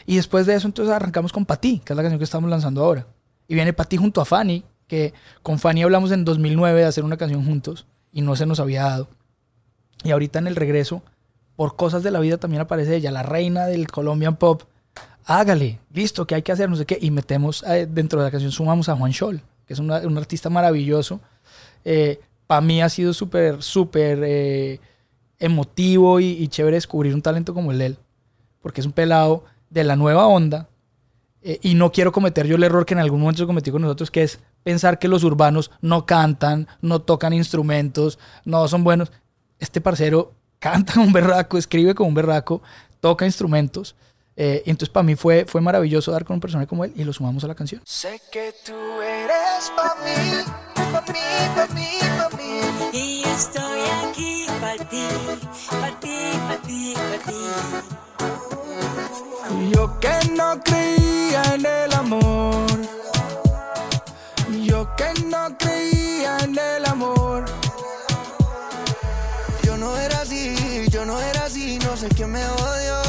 Y después de eso, entonces arrancamos con Pati, que es la canción que estamos lanzando ahora. Y viene Pati junto a Fanny, que con Fanny hablamos en 2009 de hacer una canción juntos y no se nos había dado. Y ahorita en el regreso, por cosas de la vida también aparece ella, la reina del Colombian Pop. Hágale, listo, ¿qué hay que hacer? No sé qué. Y metemos eh, dentro de la canción, sumamos a Juan Scholl, que es un artista maravilloso. Para mí ha sido súper, súper eh, emotivo y, y chévere descubrir un talento como el de él. Porque es un pelado de la nueva onda. eh, y no quiero cometer yo el error que en algún momento se cometió con nosotros, que es pensar que los urbanos no cantan, no tocan instrumentos, no son buenos. Este parcero canta como un berraco, escribe como un berraco, toca instrumentos. Eh, y entonces para mí fue, fue maravilloso dar con un personaje como él y lo sumamos a la canción. Sé que tú eres pa' mí, pa' mí, pa' mí, pa' mí. Y yo estoy aquí para ti, para ti, para ti, para ti. Yo que no creía en el amor. Yo que no creía en el amor. Yo no era así, yo no era así, no sé quién me odió.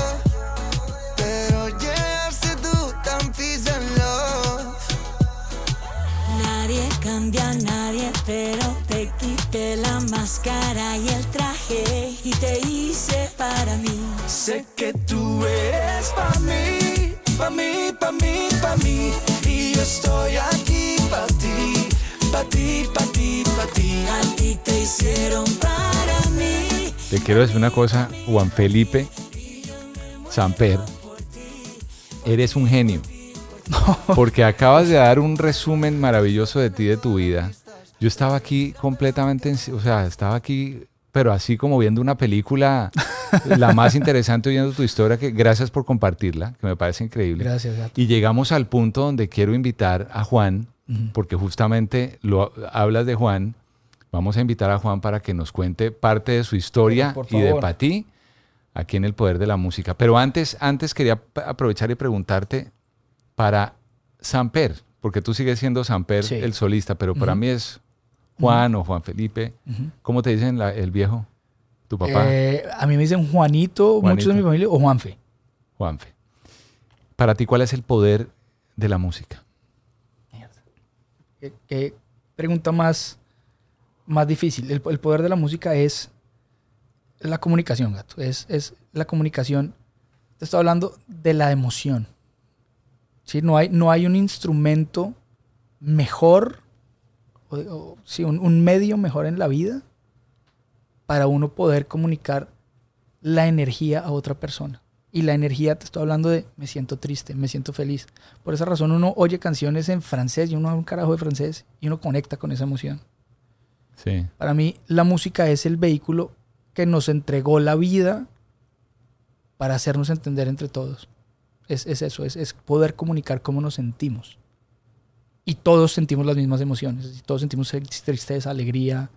Cambia a nadie, pero te quité la máscara y el traje y te hice para mí. Sé que tú eres pa' mí, pa' mí, pa' mí, pa' mí. Y yo estoy aquí pa' ti, pa' ti, pa' ti, pa' ti. A ti te hicieron para mí. Te quiero decir una cosa, Juan Felipe Samper, eres un genio. Porque acabas de dar un resumen maravilloso de ti, de tu vida. Yo estaba aquí completamente, en- o sea, estaba aquí, pero así como viendo una película, la más interesante, oyendo tu historia, que gracias por compartirla, que me parece increíble. Gracias, gato. Y llegamos al punto donde quiero invitar a Juan, porque justamente lo hablas de Juan. Vamos a invitar a Juan para que nos cuente parte de su historia y de. Patí aquí en el poder de la música. Pero antes, antes quería aprovechar y preguntarte para Samper, porque tú sigues siendo Samper Sí. el solista, pero para mí es Juan o Juan Felipe. ¿Cómo te dicen la- el viejo? ¿Tu papá? Eh, a mí me dicen Juanito, muchos de mi familia, o Juanfe. Juanfe. Para ti, ¿cuál es el poder de la música? ¿Qué, qué pregunta más, más difícil? El, el poder de la música es la comunicación, gato. Es, es la comunicación. Te estoy hablando de la emoción. ¿Sí? No, hay, no hay un instrumento mejor, o, o, sí, un, un medio mejor en la vida para uno poder comunicar la energía a otra persona. Y la energía, te estoy hablando de me siento triste, me siento feliz. Por esa razón uno oye canciones en francés y uno habla un carajo de francés y uno conecta con esa emoción. Sí. Para mí la música es el vehículo que nos entregó la vida para hacernos entender entre todos. Es, es eso, es, es, poder comunicar cómo nos sentimos. Y todos sentimos las mismas emociones. Todos sentimos tristeza, alegría,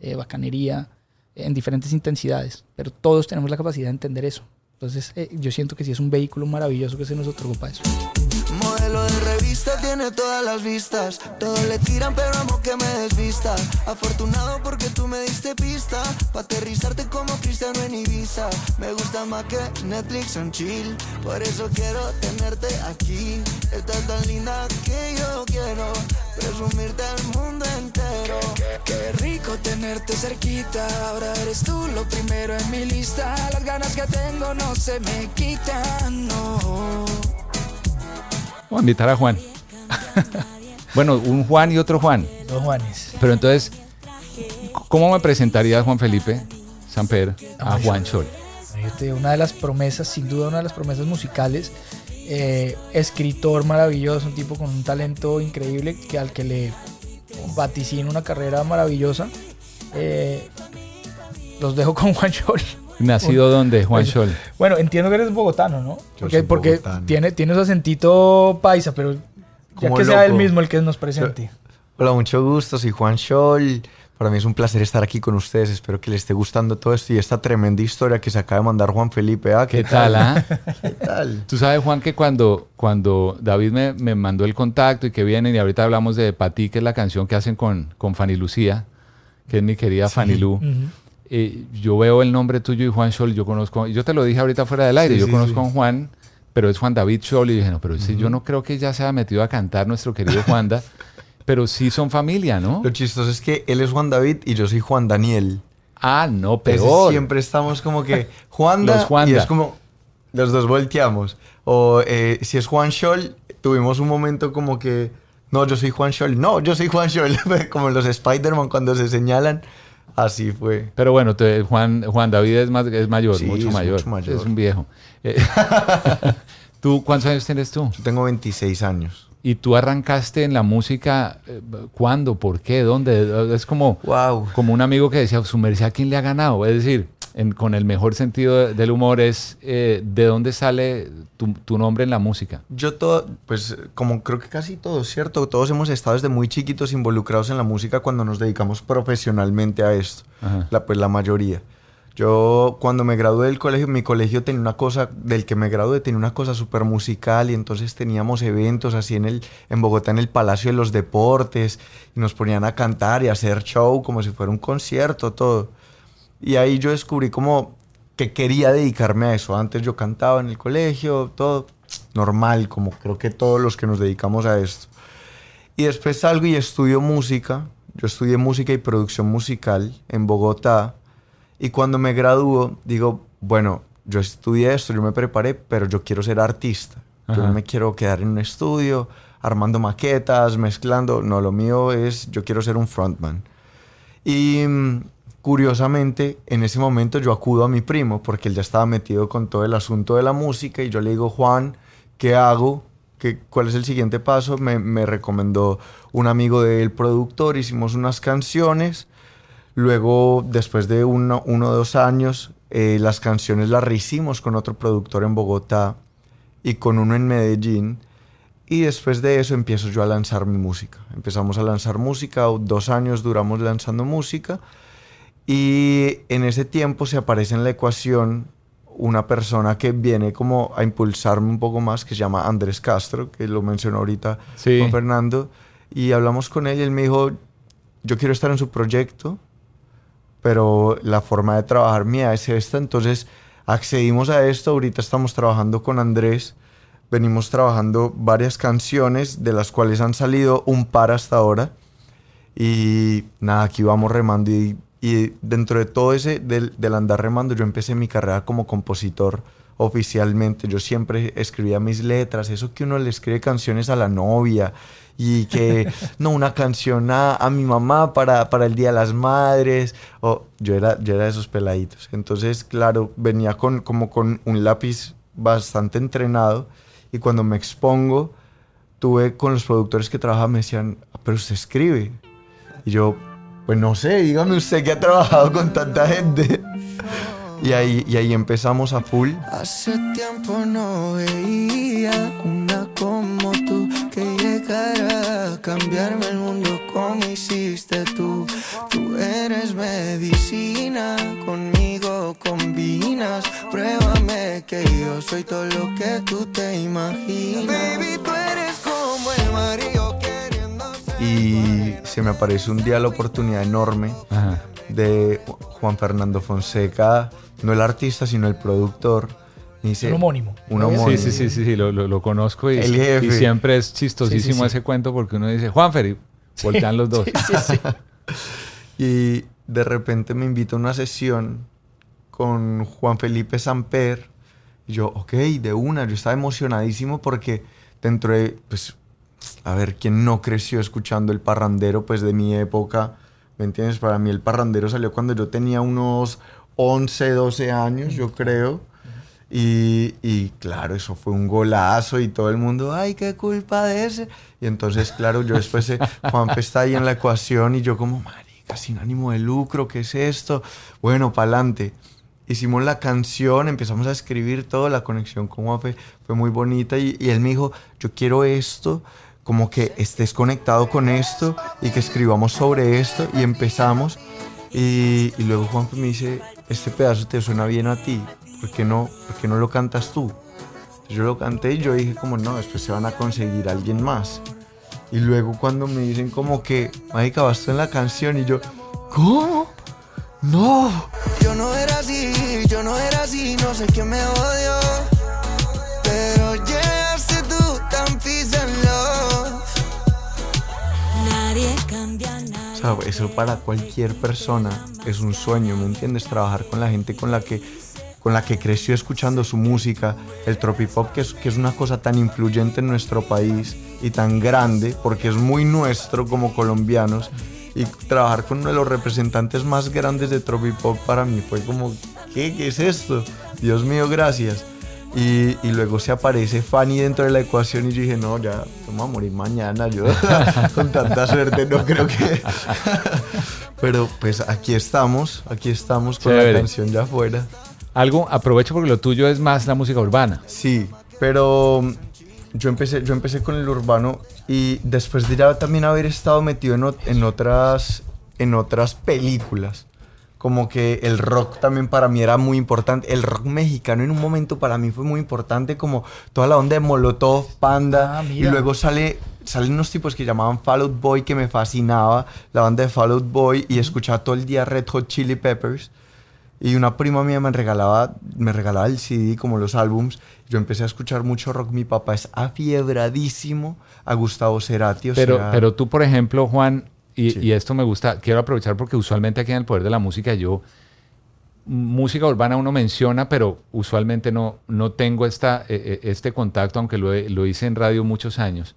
eh, bacanería, en diferentes intensidades. Pero todos tenemos la capacidad de entender eso. Entonces eh, yo siento que sí es un vehículo maravilloso que se nos otorgó eso. Modelo de revista tiene todas las vistas. Todos le tiran, pero amo que me desvista. Afortunado porque tú me diste pista. Pa' aterrizarte como cristiano en Ibiza. Me gusta más que Netflix and chill. Por eso quiero tenerte aquí. Estás tan linda que yo quiero presumirte al mundo entero. Qué rico tenerte cerquita. Ahora eres tú lo primero en mi lista. Las ganas que tengo no se me quitan, no. Vamos a invitar a Juan. bueno, un Juan y otro Juan. Dos Juanes. Pero entonces, ¿cómo me presentaría Juan Felipe Samper a Juan Chol? Una de las promesas, sin duda una de las promesas musicales, eh, escritor maravilloso, un tipo con un talento increíble que al que le vaticina una carrera maravillosa. Eh, los dejo con Juan Chol. ¿Nacido un, dónde, Juan pues? Bueno, entiendo que eres bogotano, ¿no? Porque, porque tiene, tiene su acentito paisa, pero ya que sea él mismo el que nos presente. Hola, mucho gusto, soy Juan Chol. Para mí es un placer estar aquí con ustedes. Espero que les esté gustando todo esto y esta tremenda historia que se acaba de mandar Juan Felipe. ¿ah? ¿Qué, ¿Qué tal? ah? ¿Qué tal? Tú sabes, Juan, que cuando, cuando David me, me, mandó el contacto y que vienen, y ahorita hablamos de Patí, que es la canción que hacen con, con Fanny Lucía, que es mi querida sí. Fanny Lu. Uh -huh. Eh, yo veo el nombre tuyo y Juan Scholl, yo conozco, yo te lo dije ahorita fuera del aire, sí, yo sí, conozco a Juan, pero es Juan David Scholl, y dije, no, pero uh -huh. yo no creo que ya se haya metido a cantar nuestro querido Juanda. pero sí son familia, ¿no? Lo chistoso es que él es Juan David y yo soy Juan Daniel. Ah, no, Entonces, peor. siempre estamos como que Juanda, Juanda. y es como los dos volteamos. O eh, si es Juan Scholl, tuvimos un momento como que no, yo soy Juan Scholl, no, yo soy Juan Scholl, como los Spider-Man cuando se señalan. Así fue. Pero bueno, te, Juan, Juan David es, más, es mayor, Sí, mucho, es mayor. mucho mayor. Es un viejo. Eh, ¿Tú cuántos años tienes tú? Yo tengo 26 años. ¿Y tú arrancaste en la música eh, cuándo? ¿Por qué? ¿Dónde? Es como, Wow. como un amigo que decía, su merced a quién le ha ganado. Es decir, en- con el mejor sentido de- del humor es eh, de dónde sale tu, tu nombre en la música. Yo todo, pues como creo que casi todos, ¿cierto? Todos hemos estado desde muy chiquitos involucrados en la música cuando nos dedicamos profesionalmente a esto. Ajá. La, pues la mayoría. Yo cuando me gradué del colegio, mi colegio tenía una cosa, del que me gradué tenía una cosa súper musical y entonces teníamos eventos así en, el, en Bogotá, en el Palacio de los Deportes, y nos ponían a cantar y a hacer show como si fuera un concierto, todo. Y ahí yo descubrí como que quería dedicarme a eso. Antes yo cantaba en el colegio, todo normal, como creo que todos los que nos dedicamos a esto. Y después salgo y estudio música. Yo estudié música y producción musical en Bogotá. Y cuando me gradúo, digo, bueno, yo estudié esto, yo me preparé, pero yo quiero ser artista. Yo Ajá. no me quiero quedar en un estudio armando maquetas, mezclando. No, lo mío es, yo quiero ser un frontman. Y mm, curiosamente, en ese momento yo acudo a mi primo porque él ya estaba metido con todo el asunto de la música y yo le digo, Juan, ¿qué hago? ¿Qué, ¿Cuál es el siguiente paso? Me, me recomendó un amigo del productor, hicimos unas canciones. Luego, después de uno, uno o dos años, eh, las canciones las rehicimos con otro productor en Bogotá y con uno en Medellín. Y después de eso empiezo yo a lanzar mi música. Empezamos a lanzar música, dos años duramos lanzando música. Y en ese tiempo se aparece en la ecuación una persona que viene como a impulsarme un poco más, que se llama Andrés Castro, que lo mencionó ahorita Sí. Fernando. Y hablamos con él y él me dijo, yo quiero estar en su proyecto, pero la forma de trabajar mía es esta, entonces accedimos a esto, ahorita estamos trabajando con Andrés, venimos trabajando varias canciones, de las cuales han salido un par hasta ahora, y nada, aquí vamos remando, y, y dentro de todo ese, del, del andar remando, yo empecé mi carrera como compositor, oficialmente. Yo siempre escribía mis letras, eso que uno le escribe canciones a la novia y que, no, una canción a, a mi mamá para, para, el Día de las Madres. O, yo, era, yo era de esos peladitos. Entonces, claro, venía con, como con un lápiz bastante entrenado y cuando me expongo, tuve con los productores que trabajaban, me decían, "Ah, pero usted escribe. Y yo, pues no sé, dígame usted que ha trabajado con tanta gente. Y ahí, y ahí empezamos a full. Hace tiempo no veía una como tú que llegara a cambiarme el mundo como hiciste tú. Tú eres medicina, conmigo combinas. Pruébame que yo soy todo lo que tú te imaginas. Baby, tú eres como el queriendo ser Y se me apareció un día la oportunidad enorme Ajá. de Juan Fernando Fonseca, no el artista, sino el productor. Dice, Un homónimo. Un homónimo. Sí, sí, sí, sí, sí, lo, lo- lo conozco y, El jefe. y siempre es chistosísimo Sí, sí, sí. ese cuento porque uno dice, Juanfer, y voltean los dos. Sí, sí, sí. Y de repente me invita a una sesión con Juan Felipe Samper. Y yo, ok, de una, yo estaba emocionadísimo porque dentro de, pues, a ver, ¿quién no creció escuchando el parrandero, pues, de mi época? ¿Me entiendes? Para mí el parrandero salió cuando yo tenía unos 11, 12 años, yo creo. Y, y claro, eso fue un golazo y todo el mundo, ay, qué culpa de ese. Y entonces, claro, yo después, eh, Juanfe está ahí en la ecuación y yo como, marica, sin ánimo de lucro, ¿qué es esto? Bueno, pa'lante. Hicimos la canción, empezamos a escribir todo, la conexión con Juanfe fue muy bonita y, y él me dijo, yo quiero esto, como que estés conectado con esto y que escribamos sobre esto y empezamos. Y, luego Juanfe me dice, este pedazo te suena bien a ti, ¿por qué no, por no lo cantas tú? Yo lo canté y yo dije como no, después se van a conseguir alguien más. Y luego cuando me dicen como que, marica, vas tú en la canción y yo, ¿cómo? No. Yo no era así, yo no era así, no sé quién me odió. Eso para cualquier persona es un sueño, ¿me entiendes? Trabajar con la gente con la que, con la que creció escuchando su música, el tropipop, que es, que es una cosa tan influyente en nuestro país y tan grande, porque es muy nuestro como colombianos. Y trabajar con uno de los representantes más grandes de tropipop para mí fue como. ¿Qué es esto? Dios mío, gracias. Y, y luego se aparece Fanny dentro de la ecuación y yo dije, no, ya, vamos a morir mañana. Yo con tanta suerte no creo que... Pero pues aquí estamos, aquí estamos con Chévere. la canción ya afuera. Algo, aprovecho porque lo tuyo es más la música urbana. Sí, pero mm, yo empecé, yo empecé con el urbano y después de ya también haber estado metido en, en otras, en otras películas, como que el rock también para mí era muy importante. El rock mexicano en un momento para mí fue muy importante, como toda la onda de Molotov, Panda, Ah, y luego sale salen unos tipos que llamaban Fall Out Boy que me fascinaba, la banda de Fall Out Boy y escuchaba todo el día Red Hot Chili Peppers. Y una prima mía me regalaba, me regalaba el CD como los álbums. Yo empecé a escuchar mucho rock. Mi papá es afiebradísimo a Gustavo Cerati. o Pero, sea, pero tú, por ejemplo, Juan, y, Sí. y esto me gusta, quiero aprovechar porque usualmente aquí en el Poder de la Música yo, música urbana uno menciona, pero usualmente no, no tengo esta, eh, eh, este contacto, aunque lo, he- lo hice en radio muchos años.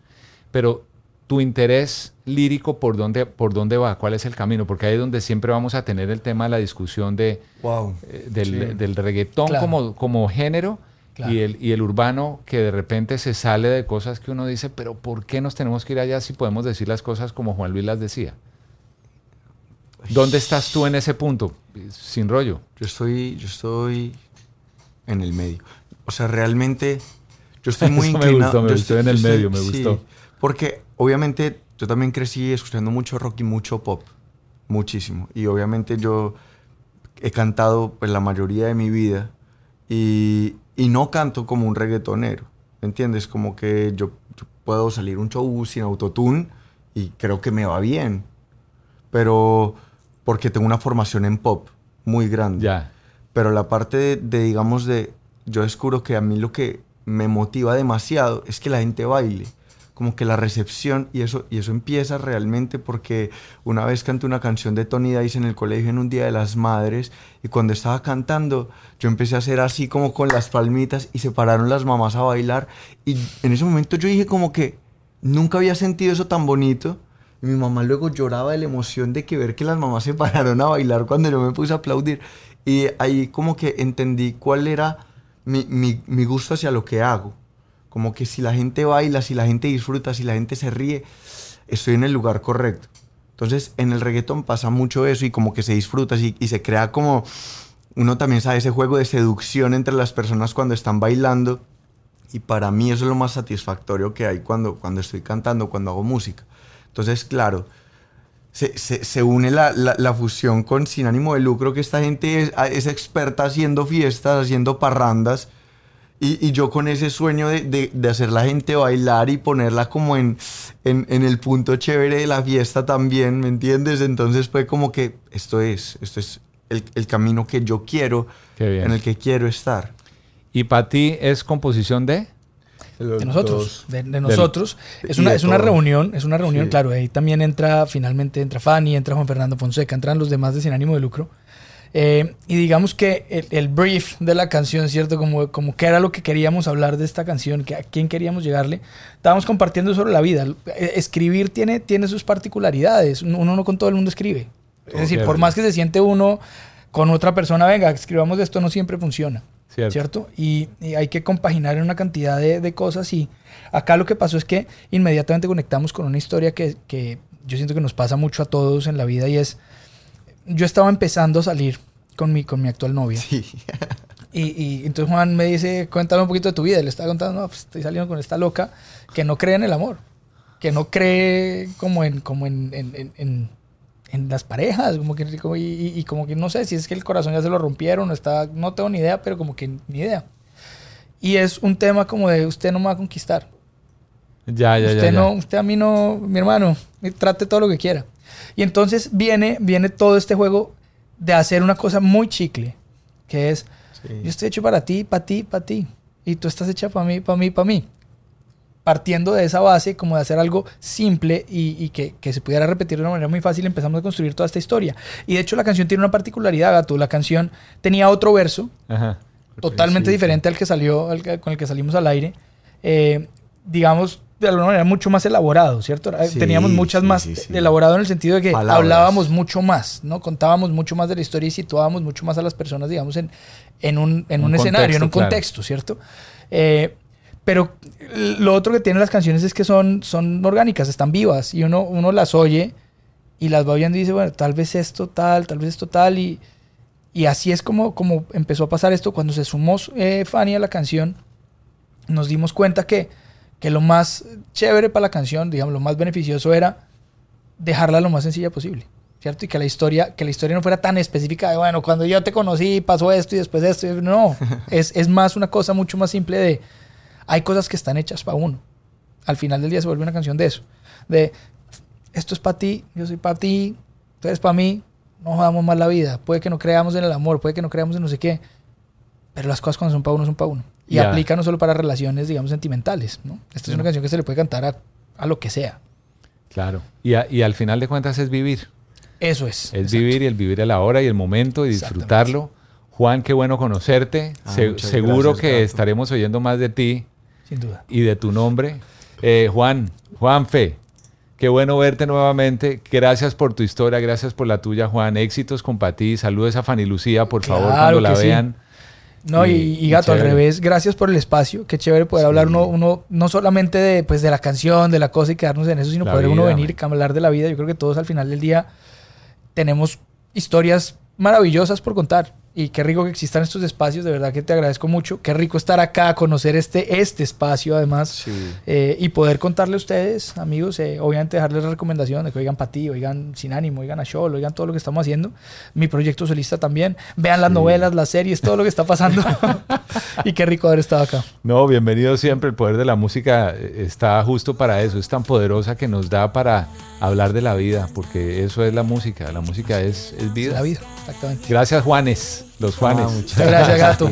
Pero tu interés lírico, ¿por dónde, ¿por dónde va? ¿Cuál es el camino? Porque ahí es donde siempre vamos a tener el tema de la discusión de, wow. eh, del, Sí. del reggaetón Claro. como, como género Claro. y, el, y el urbano que de repente se sale de cosas que uno dice, pero ¿por qué nos tenemos que ir allá si podemos decir las cosas como Juan Luis las decía? ¿Dónde estás tú en ese punto? Sin rollo. Yo estoy, yo estoy en el medio. O sea, realmente yo estoy muy Eso me inclinado. gustó, me yo gustó en yo el medio, me gustó. Porque obviamente yo también crecí escuchando mucho rock y mucho pop. Muchísimo. Y obviamente yo he cantado pues la mayoría de mi vida y, y no canto como un reggaetonero. ¿Me entiendes? Como que yo, yo puedo salir un show sin autotune y creo que me va bien. Pero porque tengo una formación en pop muy grande. Ya. Pero la parte de, de, digamos, de, yo descubro que a mí lo que me motiva demasiado es que la gente baile como que la recepción y eso, y eso empieza realmente porque una vez canté una canción de Tony Dice en el colegio en un Día de las Madres y cuando estaba cantando yo empecé a hacer así como con las palmitas y se pararon las mamás a bailar y en ese momento yo dije como que nunca había sentido eso tan bonito y mi mamá luego lloraba de la emoción de que ver que las mamás se pararon a bailar cuando yo me puse a aplaudir y ahí como que entendí cuál era mi, mi, mi gusto hacia lo que hago como que si la gente baila, si la gente disfruta, si la gente se ríe, estoy en el lugar correcto. Entonces, en el reggaetón pasa mucho eso y como que se disfruta y, se crea como, uno también sabe ese juego de seducción entre las personas cuando están bailando. Y para mí eso es lo más satisfactorio que hay cuando, cuando estoy cantando, cuando hago música. Entonces, claro, se, une la, la, fusión con sin ánimo de lucro, que esta gente es experta haciendo fiestas, haciendo parrandas y, y, yo con ese sueño de, de, de, hacer la gente bailar y ponerla como en, en, en, el punto chévere de la fiesta también, ¿me entiendes? Entonces fue como que esto es, esto es el, el camino que yo quiero, en el que quiero estar. ¿Y para ti es composición de? De nosotros, de, de, nosotros. Del, es, una, es una reunión, es una reunión, sí. claro, ahí también entra, finalmente entra Fanny, entra Juan Fernando Fonseca, entran los demás de Sin Ánimo de Lucro. Eh, y digamos que el, el, brief de la canción, ¿cierto? Como, como que era lo que queríamos hablar de esta canción, que a quién queríamos llegarle. Estábamos compartiendo sobre la vida. Eh, escribir tiene, tiene sus particularidades. Uno no con todo el mundo escribe. Es decir, okay. por más que se siente uno con otra persona, venga, escribamos de esto, no siempre funciona. Cierto. ¿Cierto? Y, y, hay que compaginar en una cantidad de, de, cosas. Y acá lo que pasó es que inmediatamente conectamos con una historia que, que yo siento que nos pasa mucho a todos en la vida y es yo estaba empezando a salir con mi, con mi actual novia. Sí. y, y, entonces Juan me dice, cuéntame un poquito de tu vida. Y le estaba contando, no, pues estoy saliendo con esta loca que no cree en el amor, que no cree como en, como en, en, en, en las parejas, como que, como, y, y, como que no sé si es que el corazón ya se lo rompieron, está, no tengo ni idea, pero como que ni idea. Y es un tema como de usted no me va a conquistar. Ya, ya, usted ya, ya. No, usted a mí no, mi hermano, trate todo lo que quiera. Y entonces viene, viene todo este juego de hacer una cosa muy chicle, que es, sí. yo estoy hecho para ti, para ti, para ti, y tú estás hecha para mí, para mí, para mí. Partiendo de esa base, como de hacer algo simple y, y que, que, se pudiera repetir de una manera muy fácil, empezamos a construir toda esta historia. Y de hecho la canción tiene una particularidad, Gato. La canción tenía otro verso, Ajá. totalmente sí, diferente al que salió, al, con el que salimos al aire. Eh, digamos, de alguna manera mucho más elaborado, ¿cierto? Sí, Teníamos muchas sí, más sí, elaborado en el sentido de que Palabras. hablábamos mucho más, ¿no? Contábamos mucho más de la historia y situábamos mucho más a las personas, digamos, en, en un, en un, un escenario, en un claro. contexto, ¿cierto? Eh, pero lo otro que tienen las canciones es que son, son orgánicas, están vivas y uno, uno las oye y las va oyendo y dice, bueno, tal vez esto tal, tal vez esto tal y, y así es como, como empezó a pasar esto. Cuando se sumó eh, Fanny a la canción, nos dimos cuenta que que lo más chévere para la canción, digamos, lo más beneficioso era dejarla lo más sencilla posible, ¿cierto? Y que la historia, que la historia no fuera tan específica de, bueno, cuando yo te conocí pasó esto y después esto. No, es, es más una cosa mucho más simple de, hay cosas que están hechas para uno. Al final del día se vuelve una canción de eso, de, esto es para ti, yo soy para ti, tú eres para mí, no jodamos más la vida. Puede que no creamos en el amor, puede que no creamos en no sé qué, pero las cosas cuando son para uno son para uno. Y yeah. aplica no solo para relaciones, digamos, sentimentales. ¿no? Esta es una canción que se le puede cantar a, a lo que sea. Claro. Y, a, y, al final de cuentas es vivir. Eso es. Es exacto. vivir y el vivir a la hora y el momento y disfrutarlo. Juan, qué bueno conocerte. Ah, Se, seguro gracias, que Gato. estaremos oyendo más de ti. Sin duda. Y de tu nombre. Eh, Juan, Juan Fe, qué bueno verte nuevamente. Gracias por tu historia, gracias por la tuya, Juan. Éxitos con Pati. Saludos a Fanny Lucía, por claro favor, cuando la vean. No, y, y, y gato, al revés, gracias por el espacio. Qué chévere poder sí. hablar uno, uno, no solamente de, pues, de la canción, de la cosa y quedarnos en eso, sino la poder vida, uno venir y hablar de la vida. Yo creo que todos al final del día tenemos historias maravillosas por contar. Y qué rico que existan estos espacios, de verdad que te agradezco mucho. Qué rico estar acá, conocer este, este espacio además eh, y poder contarle a ustedes, amigos, eh, obviamente dejarles de que oigan para ti, oigan Sin Ánimo, oigan a Show, oigan todo lo que estamos haciendo. Mi proyecto solista también. Vean las novelas, las series, todo lo que está pasando. y qué rico haber estado acá. No, bienvenido siempre. El poder de la música eh, está justo para eso. Es tan poderosa que nos da para hablar de la vida, porque eso es la música. La música es, es vida. La vida, exactamente. Gracias, Juanes. Los Juanes. Ah, muchas gracias, gato.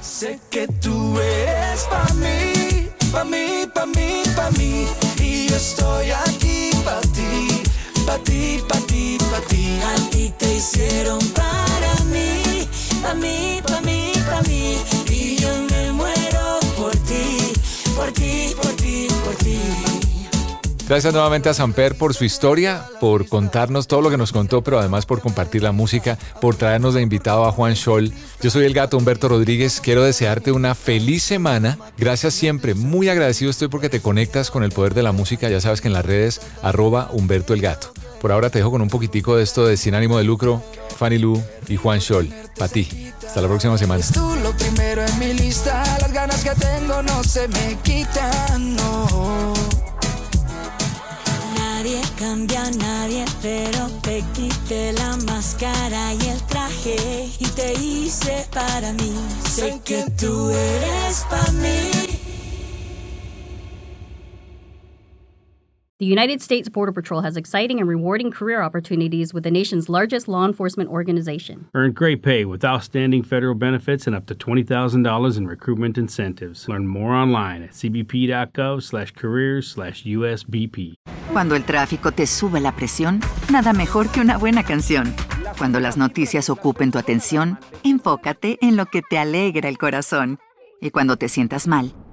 Sé que tú eres para mí, para mí, para mí, para mí. Y yo estoy aquí para ti, para ti, para ti, para ti. A ti te hicieron para mí, para mí, para mí, Gracias nuevamente a Samper por su historia, por contarnos todo lo que nos contó, pero además por compartir la música, por traernos de invitado a Juan Scholl. Yo soy el gato Humberto Rodríguez, quiero desearte una feliz semana. Gracias siempre, muy agradecido estoy porque te conectas con el poder de la música, ya sabes que en las redes arroba Humberto el Gato. Por ahora te dejo con un poquitico de esto de Sin Ánimo de Lucro, Fanny Lu y Juan Scholl. Para ti. Hasta la próxima semana. Tú lo primero en mi lista, las ganas que tengo no se me quitan. Cambia a nadie, pero te quité la máscara y el traje y te hice para mí. Sé que tú eres para mí. The United States Border Patrol has exciting and rewarding career opportunities with the nation's largest law enforcement organization. Earn great pay with outstanding federal benefits and up to $20,000 in recruitment incentives. Learn more online at cbp.gov/careers/usbp. Cuando el tráfico te sube la presión, nada mejor que una buena canción. Cuando las noticias ocupen tu atención, enfócate en lo que te alegra el corazón. Y cuando te sientas mal,